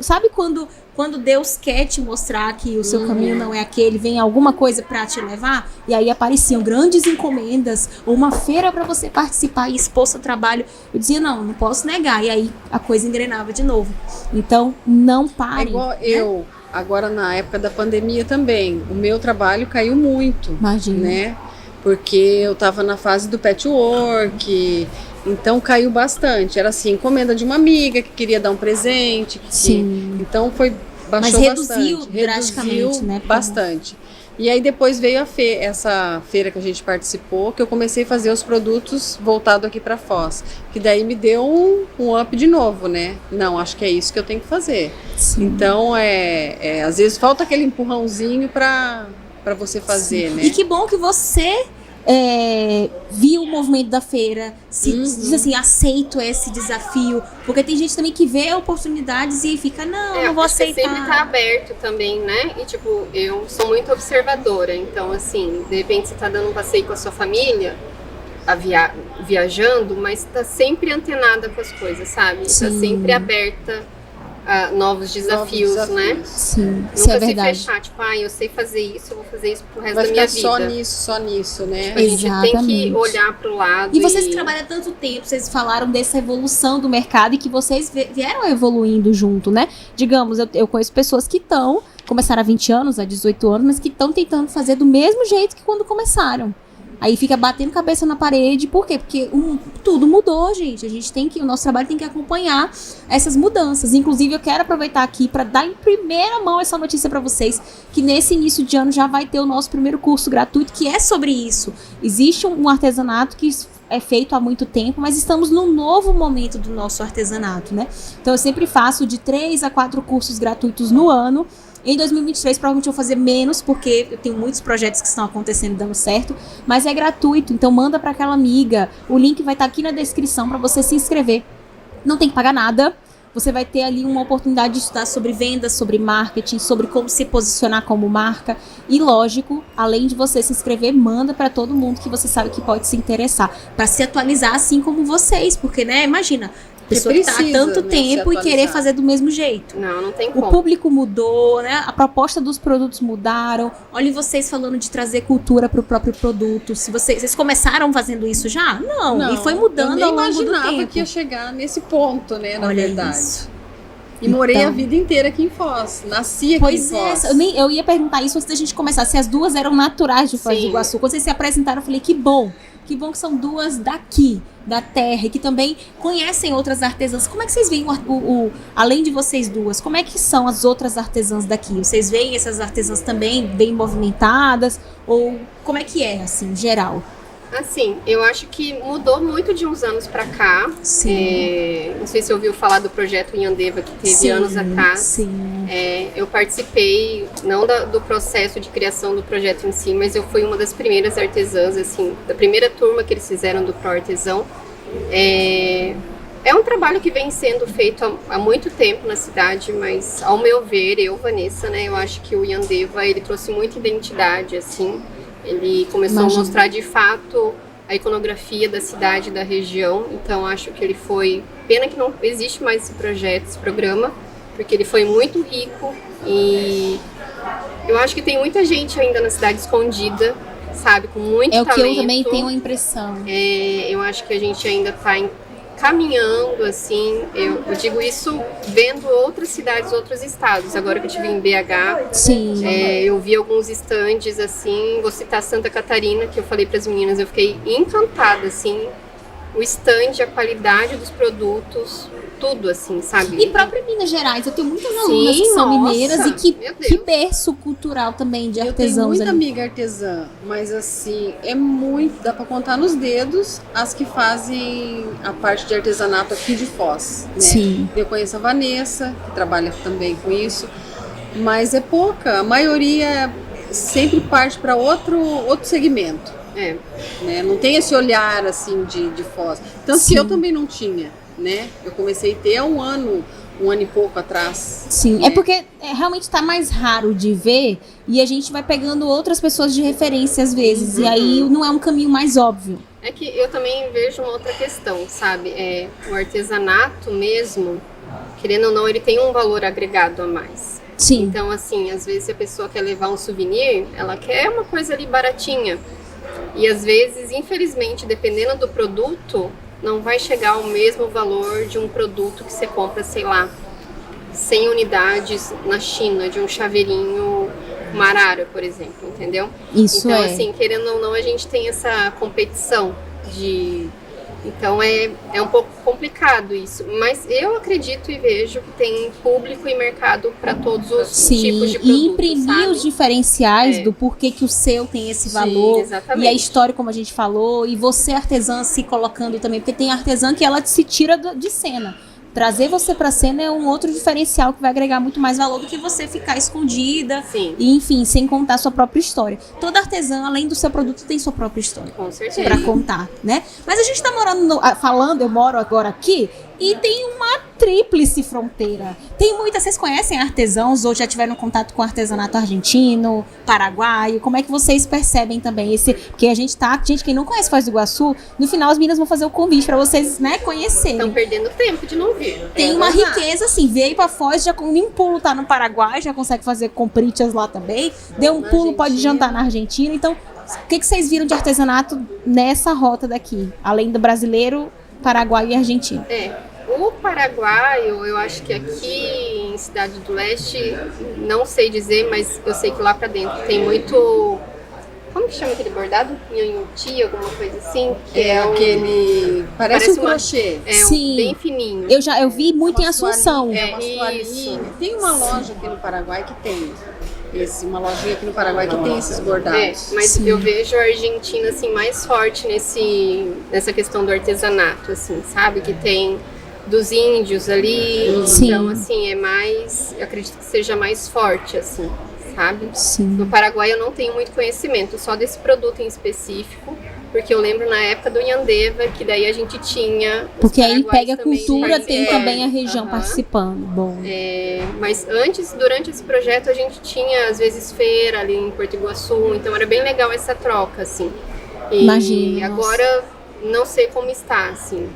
sabe quando quando Deus quer te mostrar que o seu uhum. caminho não é aquele, vem alguma coisa para te levar, e aí apareciam grandes encomendas, ou uma feira para você participar e expor seu trabalho. Eu dizia, não, não posso negar. E aí a coisa engrenava de novo. Então, não pare. É igual né? eu, agora na época da pandemia também, o meu trabalho caiu muito. Imagina. Né? Porque eu estava na fase do patchwork. Então caiu bastante. Era assim, encomenda de uma amiga que queria dar um presente. Que, Sim. Então foi baixou Mas reduziu bastante. drasticamente, né? Bastante. E aí depois veio a fe essa feira que a gente participou, que eu comecei a fazer os produtos voltado aqui para Foz, que daí me deu um, um, up de novo, né? Não, acho que é isso que eu tenho que fazer. Sim. Então é, é, às vezes falta aquele empurrãozinho para para você fazer, Sim. né? E que bom que você é, viu o movimento da feira, se uhum. diz assim, aceito esse desafio. Porque tem gente também que vê oportunidades e fica, não, é, não vou aceitar. sempre tá aberto também, né? E tipo, eu sou muito observadora, então assim, de repente você tá dando um passeio com a sua família, a via viajando, mas tá sempre antenada com as coisas, sabe? Tá Sim. Tá sempre aberta uh, novos, desafios, novos, desafios, né? Sim, Nunca isso é se verdade. fechar, tipo, ah, eu sei fazer isso, eu vou fazer isso pro resto Vai da minha vida. só nisso, só nisso, né? Tipo, a gente tem que olhar pro lado. E vocês que trabalham tanto tempo, vocês falaram dessa evolução do mercado e que vocês vieram evoluindo junto, né? Digamos, eu, eu conheço pessoas que estão, começaram há 20 anos, há 18 anos, mas que estão tentando fazer do mesmo jeito que quando começaram. Aí fica batendo cabeça na parede, por quê? Porque um, tudo mudou, gente. A gente tem que, o nosso trabalho tem que acompanhar essas mudanças. Inclusive, eu quero aproveitar aqui para dar em primeira mão essa notícia para vocês, que nesse início de ano já vai ter o nosso primeiro curso gratuito, que é sobre isso. Existe um artesanato que é feito há muito tempo, mas estamos num novo momento do nosso artesanato, né? Então eu sempre faço de três a quatro cursos gratuitos no ano em 2023, provavelmente eu vou fazer menos, porque eu tenho muitos projetos que estão acontecendo dando certo, mas é gratuito, então manda para aquela amiga. O link vai estar tá aqui na descrição para você se inscrever. Não tem que pagar nada. Você vai ter ali uma oportunidade de estudar sobre vendas, sobre marketing, sobre como se posicionar como marca. E lógico, além de você se inscrever, manda para todo mundo que você sabe que pode se interessar, para se atualizar assim como vocês, porque né, imagina, pessoa precisa, que tá há tanto né, tempo e querer fazer do mesmo jeito. Não, não tem como. O público mudou, né? A proposta dos produtos mudaram. Olhem vocês falando de trazer cultura para o próprio produto. Se vocês, vocês começaram fazendo isso já? Não, não e foi mudando ao longo do tempo. Eu imaginava que ia chegar nesse ponto, né, na Olha verdade. Isso. E morei então, a vida inteira aqui em Foz. Nasci aqui pois em é, Foz. É, eu, nem, eu ia perguntar isso antes da gente começar. Se as duas eram naturais de Foz Sim. do Iguaçu. Quando vocês se apresentaram, eu falei, que bom. Que bom que são duas daqui, da terra, e que também conhecem outras artesãs. Como é que vocês veem, o, o, além de vocês duas, como é que são as outras artesãs daqui? Vocês veem essas artesãs também bem movimentadas? Ou como é que é, assim, geral? Assim, eu acho que mudou muito de uns anos para cá. Sim. É, não sei se ouviu falar do projeto Inhandeva que teve sim, anos atrás. Sim. É, eu participei não da, do processo de criação do projeto em si, mas eu fui uma das primeiras artesãs, assim, da primeira turma que eles fizeram do Pro Artesão. É, é um trabalho que vem sendo feito há, há, muito tempo na cidade, mas ao meu ver, eu, Vanessa, né, eu acho que o Yandeva, ele trouxe muita identidade, assim, ele começou Imagina. a mostrar de fato a iconografia da cidade, da região. Então acho que ele foi. Pena que não existe mais esse projeto, esse programa, porque ele foi muito rico e eu acho que tem muita gente ainda na cidade escondida, sabe, com muito talento. É o que eu também tenho a impressão. É, eu acho que a gente ainda está em caminhando, assim, eu, eu, digo isso vendo outras cidades, outros estados. Agora que eu estive em BH, Sim. É, eu vi alguns estandes, assim, vou citar Santa Catarina, que eu falei para as meninas, eu fiquei encantada, assim, o stand, a qualidade dos produtos, tudo, assim, sabe? E próprio Minas Gerais, eu tenho muitas alunas Sim, que são nossa, mineiras e que, que berço cultural também de artesãos. Eu tenho muita ali. amiga artesã, mas assim, é muito, dá para contar nos dedos as que fazem a parte de artesanato aqui de Foz, né? Sim. Eu conheço a Vanessa, que trabalha também com isso, mas é pouca, a maioria sempre parte para outro, outro segmento. É. Né? Não tem esse olhar assim de, de Foz. Tanto Sim. que eu também não tinha né? Eu comecei a ter há um ano, um ano e pouco atrás. Sim, né? é porque é, realmente está mais raro de ver e a gente vai pegando outras pessoas de referência às vezes, uhum. e aí não é um caminho mais óbvio. É que eu também vejo uma outra questão, sabe? É, o artesanato mesmo, querendo ou não, ele tem um valor agregado a mais. Sim. Então, assim, às vezes a pessoa quer levar um souvenir, ela quer uma coisa ali baratinha. E às vezes, infelizmente, dependendo do produto, não vai chegar ao mesmo valor de um produto que você compra, sei lá, 100 unidades na China de um chaveirinho Marara, por exemplo, entendeu? Isso então, é. assim, querendo ou não, a gente tem essa competição de. Então é, é um pouco complicado isso. Mas eu acredito e vejo que tem público e mercado para todos os Sim, tipos de produtos. e imprimir sabe? os diferenciais É. do porquê que o seu tem esse Sim, valor. exatamente. E a história, como a gente falou, e você, artesã, se colocando também, porque tem artesã que ela se tira de cena. Trazer você pra cena é um outro diferencial que vai agregar muito mais valor do que você ficar escondida. Sim, E, enfim, sem contar sua própria história. Toda artesã, além do seu produto, tem sua própria história com certeza. pra contar, né? Mas a gente tá morando, no- ah, falando, eu moro agora aqui, e tem uma tríplice fronteira. Tem muitas, vocês conhecem artesãos ou já tiveram contato com artesanato argentino, paraguaio? Como é que vocês percebem também esse, porque a gente tá, gente, quem não conhece Foz do Iguaçu, no final as meninas vão fazer o convite pra vocês, né, conhecerem. Estão perdendo tempo de não vir. Tem É uma riqueza, assim, veio pra Foz, já com um pulo tá no Paraguai, já consegue fazer compritas lá também. Deu um pulo, pode Argentina. jantar na Argentina. Então, o que, que vocês viram de artesanato nessa rota daqui? Além do brasileiro, paraguaio e argentino. É. O paraguaio, eu acho que aqui em Cidade do Leste, não sei dizer, mas eu sei que lá pra dentro tem muito. Como que chama aquele bordado? Nhanhuti, alguma coisa assim? Que É, um- aquele. Parece, parece um uma- crochê. É um Sim. bem fininho. Eu já eu vi muito em Uma Assunção. toalhinha, É, umas isso. toalhinhas. Tem uma loja aqui no Paraguai que tem. Esse, uma lojinha aqui no Paraguai que tem esses É, bordados. mas Sim. eu vejo a Argentina assim mais forte nesse nessa questão do artesanato, assim, sabe? Que tem dos índios ali. Sim. Então, assim, é mais. Eu acredito que seja mais forte, assim, sabe? Sim. No Paraguai eu não tenho muito conhecimento, só desse produto em específico, porque eu lembro na época do Yandeva, que daí a gente tinha. Porque aí pega a também cultura, tem participando. também a região participando. Bom. É, mas antes, durante esse projeto, a gente tinha às vezes feira ali em Porto Iguaçu, então era bem legal essa troca, assim. E Imagino, nossa. agora não sei como está, assim.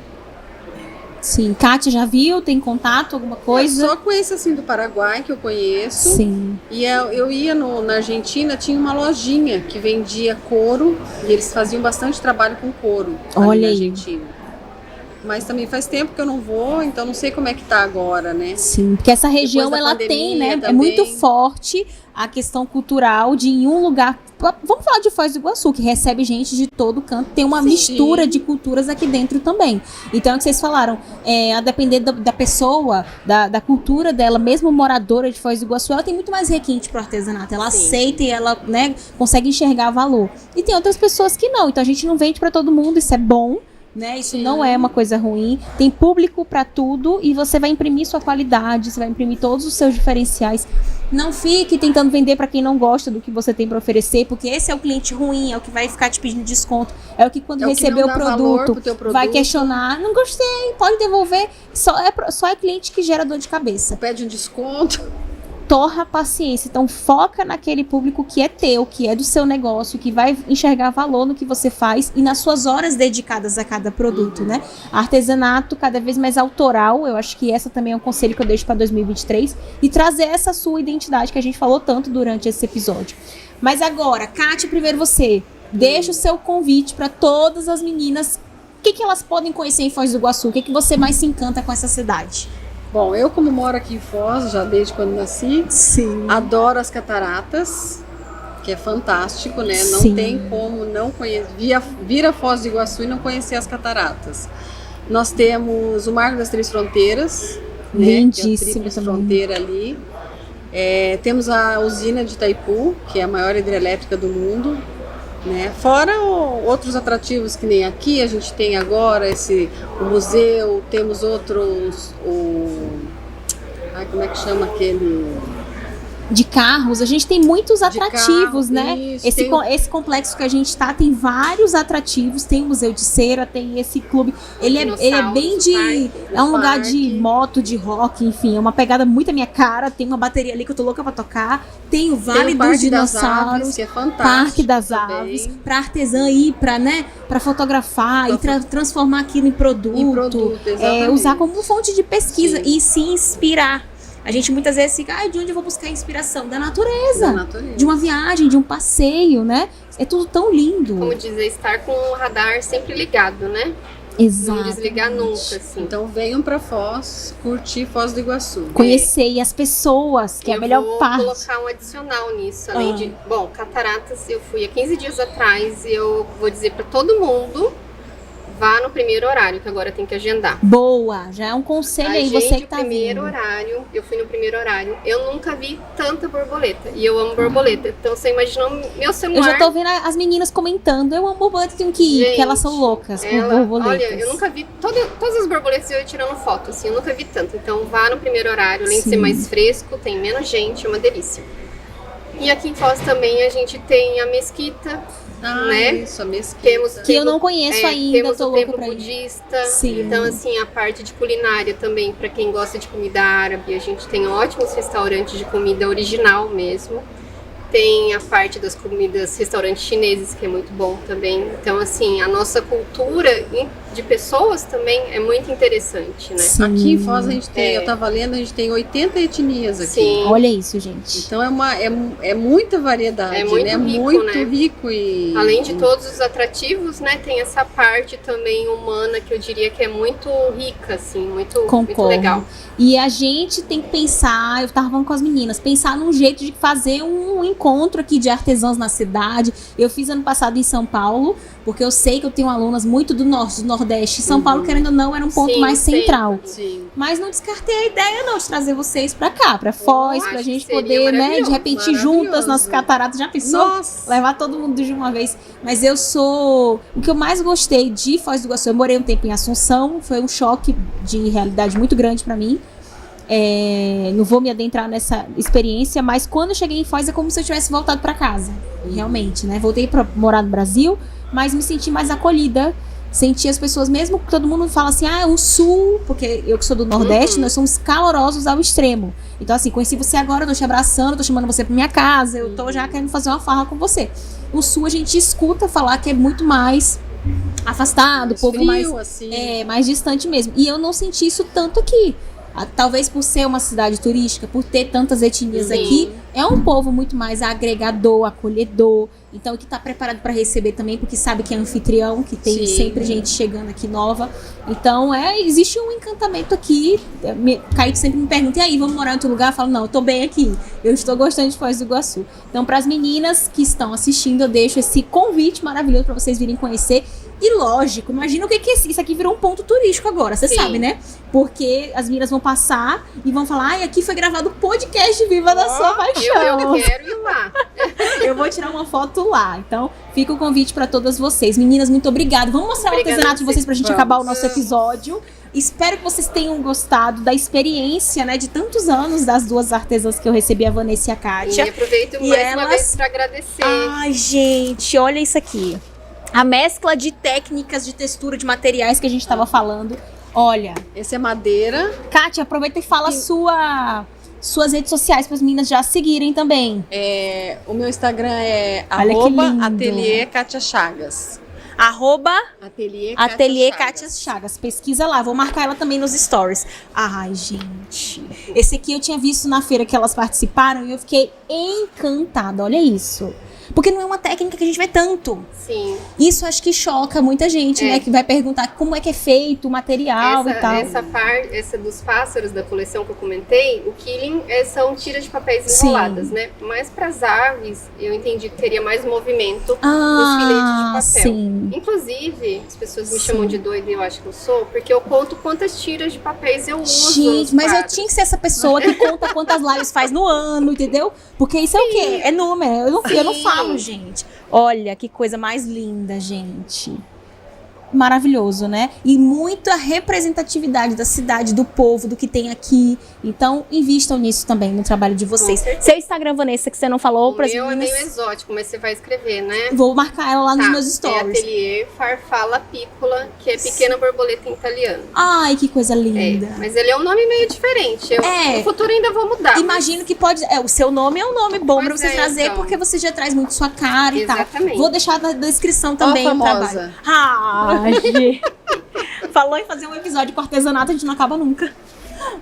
Sim. Kátia já viu? Tem contato? Alguma coisa? Só com esse assim do Paraguai que eu conheço. Sim. E eu, eu ia no- na Argentina, tinha uma lojinha que vendia couro e eles faziam bastante trabalho com couro Olha na aí. Argentina. Mas também faz tempo que eu não vou, então não sei como é que tá agora, né? Sim, porque essa região ela tem, né? É também. muito forte a questão cultural de em um lugar. Vamos falar de Foz do Iguaçu, que recebe gente de todo canto, tem uma Sim. mistura de culturas aqui dentro também. Então é o que vocês falaram, é, a depender da, da pessoa, da, da cultura dela, mesmo moradora de Foz do Iguaçu, ela tem muito mais requinte pro artesanato. Ela Sim. aceita e ela, né, consegue enxergar valor. E tem outras pessoas que não. Então a gente não vende para todo mundo, isso é bom. Né? Isso não é uma coisa ruim. Tem público para tudo e você vai imprimir sua qualidade, você vai imprimir todos os seus diferenciais. Não fique tentando vender para quem não gosta do que você tem para oferecer, porque esse é o cliente ruim, é o que vai ficar te pedindo desconto, é o que quando É o que receber não o produto, produto. vai questionar, não gostei, pode devolver. Só é, só é cliente que gera dor de cabeça Pede um desconto. Torra a paciência. Então foca naquele público que é teu, que é do seu negócio, que vai enxergar valor no que você faz e nas suas horas dedicadas a cada produto, né? Artesanato cada vez mais autoral, eu acho que essa também é um conselho que eu deixo para 2023 e trazer essa sua identidade que a gente falou tanto durante esse episódio. Mas agora, Kátia, primeiro você, deixa o seu convite para todas as meninas. O que, que elas podem conhecer em Foz do Iguaçu? O que, que você mais se encanta com essa cidade? Bom, eu como moro aqui em Foz, já desde quando nasci, Sim. adoro as cataratas, que é fantástico, né? Não Sim. tem como não conhecer, via, vir a Foz do Iguaçu e não conhecer as cataratas. Nós temos o Marco das Três Fronteiras, né? Lindíssimo que é a tríplice também. fronteira ali. É, temos a usina de Itaipu, que é a maior hidrelétrica do mundo. Né? Fora o- outros atrativos que nem aqui, a gente tem agora esse, o museu, temos outros, o, ai, como é que chama aquele, de carros, a gente tem muitos atrativos, carro, né? isso, esse, tem co- esse complexo que a gente tá tem vários atrativos, tem o Museu de Cera, tem esse clube. Ele é, ele é bem de. Dinossauros, É um lugar parque. de moto, de rock, enfim, é uma pegada muito a minha cara. Tem uma bateria ali que eu tô louca pra tocar. Tem o Vale tem o dos Parque das Dinossauros. Aves, que é fantástico. Parque das também. Aves, pra artesã ir pra, né, pra fotografar e Pra tra- transformar aquilo em produto, Em produto, é, usar como fonte de pesquisa Sim. e se inspirar. A gente muitas vezes fica, ah, de onde eu vou buscar inspiração? Da natureza, Da natureza. de uma viagem, de um passeio, né? É tudo tão lindo. Como dizer, estar com o radar sempre ligado, né? Exato. Não desligar nunca, assim. Então venham pra Foz, curtir Foz do Iguaçu. Conhecer e as pessoas, que é a eu melhor vou parte. colocar um adicional nisso, além Ah. de, bom, cataratas, eu fui há 15 dias atrás e eu vou dizer pra todo mundo, vá no primeiro horário, que agora tem que agendar. Boa, já é um conselho aí, Agende você que o tá primeiro vindo. horário, eu fui no primeiro horário. Eu nunca vi tanta borboleta. E eu amo borboleta. Então você imaginou meu celular. Eu já tô vendo as meninas comentando, eu amo borboleta, tenho que ir, porque elas são loucas por Ela, borboletas. olha, eu nunca vi toda- todas as borboletas eu ia tirando foto, assim, eu nunca vi tanto. Então vá no primeiro horário, além de Sim. ser mais fresco, tem menos gente, é uma delícia. E aqui em Foz também a gente tem a mesquita, Ah, né? isso, a mesquita. Temos Que eu não conheço é, ainda, temos tô o templo budista. Sim. Então, assim, a parte de culinária também, para quem gosta de comida árabe, a gente tem ótimos restaurantes de comida original mesmo. Tem a parte das comidas, restaurantes chineses, que é muito bom também. Então, assim, a nossa cultura de pessoas também é muito interessante, né? Sim. Aqui em Foz a gente tem, É. eu tava lendo, a gente tem 80 etnias aqui. Sim. Olha isso, gente. Então é, uma, é, é muita variedade, É muito né? rico, muito né? rico e. Além de todos os atrativos, né, tem essa parte também humana que eu diria que é muito rica, assim, muito, muito legal. E a gente tem que pensar, eu tava falando com as meninas, pensar num jeito de fazer um encontro aqui de artesãos na cidade. Eu fiz ano passado em São Paulo, porque eu sei que eu tenho alunas muito do norte, do nordeste. São Paulo, querendo ou não, era um ponto Sim, mais sim. central. Sim. Mas não descartei a ideia, não, de trazer vocês pra cá, pra Foz, pra que gente poder, né, de repente, juntas maravilhoso. cataratas. Já pensou? Nossa! levar todo mundo de uma vez. Mas eu sou. O que eu mais gostei de Foz do Iguaçu, eu morei um tempo em Assunção, foi um choque de realidade muito grande pra mim. É, não vou me adentrar nessa experiência, mas quando eu cheguei em Foz é como se eu tivesse voltado pra casa, realmente, né? Voltei pra morar no Brasil, mas me senti mais acolhida. Senti as pessoas, mesmo que todo mundo fala assim, ah, o sul, porque eu que sou do Nordeste, Uhum. nós somos calorosos ao extremo. Então, assim, conheci você agora, eu tô te abraçando, tô chamando você pra minha casa, eu tô já querendo fazer uma farra com você. O sul a gente escuta falar que é muito mais afastado, Mais povo frio, mais assim. é, mais distante mesmo. E eu não senti isso tanto aqui. Talvez por ser uma cidade turística, por ter tantas etnias Sim. aqui, é um povo muito mais agregador, acolhedor. Então, que tá preparado para receber também, porque sabe que é anfitrião, que tem Sim. sempre gente chegando aqui nova. Então, é, existe um encantamento aqui. É, Me, Kaique sempre me pergunta, e aí, vamos morar em outro lugar? Eu falo, não, eu tô bem aqui. Eu estou gostando de Foz do Iguaçu. Então, para as meninas que estão assistindo, eu deixo esse convite maravilhoso para vocês virem conhecer. E lógico, imagina o que que é isso aqui virou um ponto turístico agora, você sabe, né? Porque as meninas vão passar e vão falar, ai, aqui foi gravado o podcast Viva da Sua Eu, Paixão. eu quero ir lá. [LAUGHS] Eu vou tirar uma foto lá. Então, fica o convite para todas vocês. Meninas, muito obrigada. Vamos mostrar Obrigada o artesanato de vocês pra gente Vamos. acabar o nosso episódio. Espero que vocês tenham gostado da experiência, né, de tantos anos das duas artesãs que eu recebi, a Vanessa e a E Kátia. aproveito E mais elas- uma vez para agradecer. Ai, gente, olha isso aqui. A mescla de técnicas de textura de materiais que a gente tava falando. Olha, Esse é madeira. Kátia, aproveita e fala sua, suas redes sociais para as meninas já seguirem também. É, o meu Instagram é arroba lindo. ateliê Katia Chagas. Arroba Ateliê Ateliê Chagas. Kátia Chagas. Pesquisa lá, vou marcar ela também nos stories. Ai, gente. Esse aqui eu tinha visto na feira que elas participaram e eu fiquei encantada. Olha isso. Porque não é uma técnica que a gente vê tanto. Sim. Isso acho que choca muita gente, É. né? Que vai perguntar como é que é feito o material e Essa, tal. essa parte, essa dos pássaros da coleção que eu comentei, o killing é, são tiras de papéis Sim. enroladas, né? Mas para as aves, eu entendi que teria mais movimento. ah, filetes de papel. sim. Inclusive, as pessoas me Sim. chamam de doida e eu acho que eu sou, porque eu conto quantas tiras de papéis eu uso. nos Gente, mas eu tinha que ser essa pessoa que conta quantas lives faz no ano, entendeu? Porque isso é o quê? É número. Eu não, eu não Sim. Gente. Olha que coisa mais linda, gente. Maravilhoso, né? E muita representatividade da cidade, do povo, do que tem aqui. Então, invistam nisso também no trabalho de vocês. Seu Instagram, Vanessa, que você não falou para as meninas. é meio exótico, mas você vai escrever, né? Vou marcar ela lá tá, nos meus é stories. É ateliê Farfala Piccola, que é pequena borboleta em italiano. Ai, que coisa linda. É, mas ele é um nome meio diferente. Eu, é. No futuro ainda vou mudar. Imagino mas... que pode. É, o seu nome é um nome bom para você é, trazer, então. porque você já traz muito sua cara Exatamente. e tal. Vou deixar na descrição também o trabalho. Ah, [LAUGHS] Falou em fazer um episódio com artesanato, a gente não acaba nunca.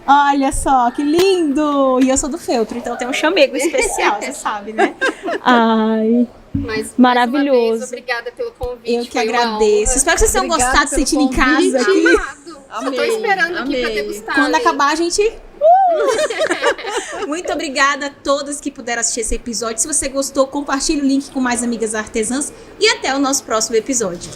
Olha só, que lindo! E eu sou do feltro, então tem um chamego especial, você sabe, né? [LAUGHS] Ai. Mas, maravilhoso. Vez, obrigada pelo convite. Eu que agradeço. Espero que vocês tenham gostado de sentir em casa aqui. Amado. Amei, Só tô esperando amei. aqui pra degustar. Quando acabar, a gente. Uh! [LAUGHS] Muito obrigada a todas que puderam assistir esse episódio. Se você gostou, compartilhe o link com mais amigas artesãs e até o nosso próximo episódio.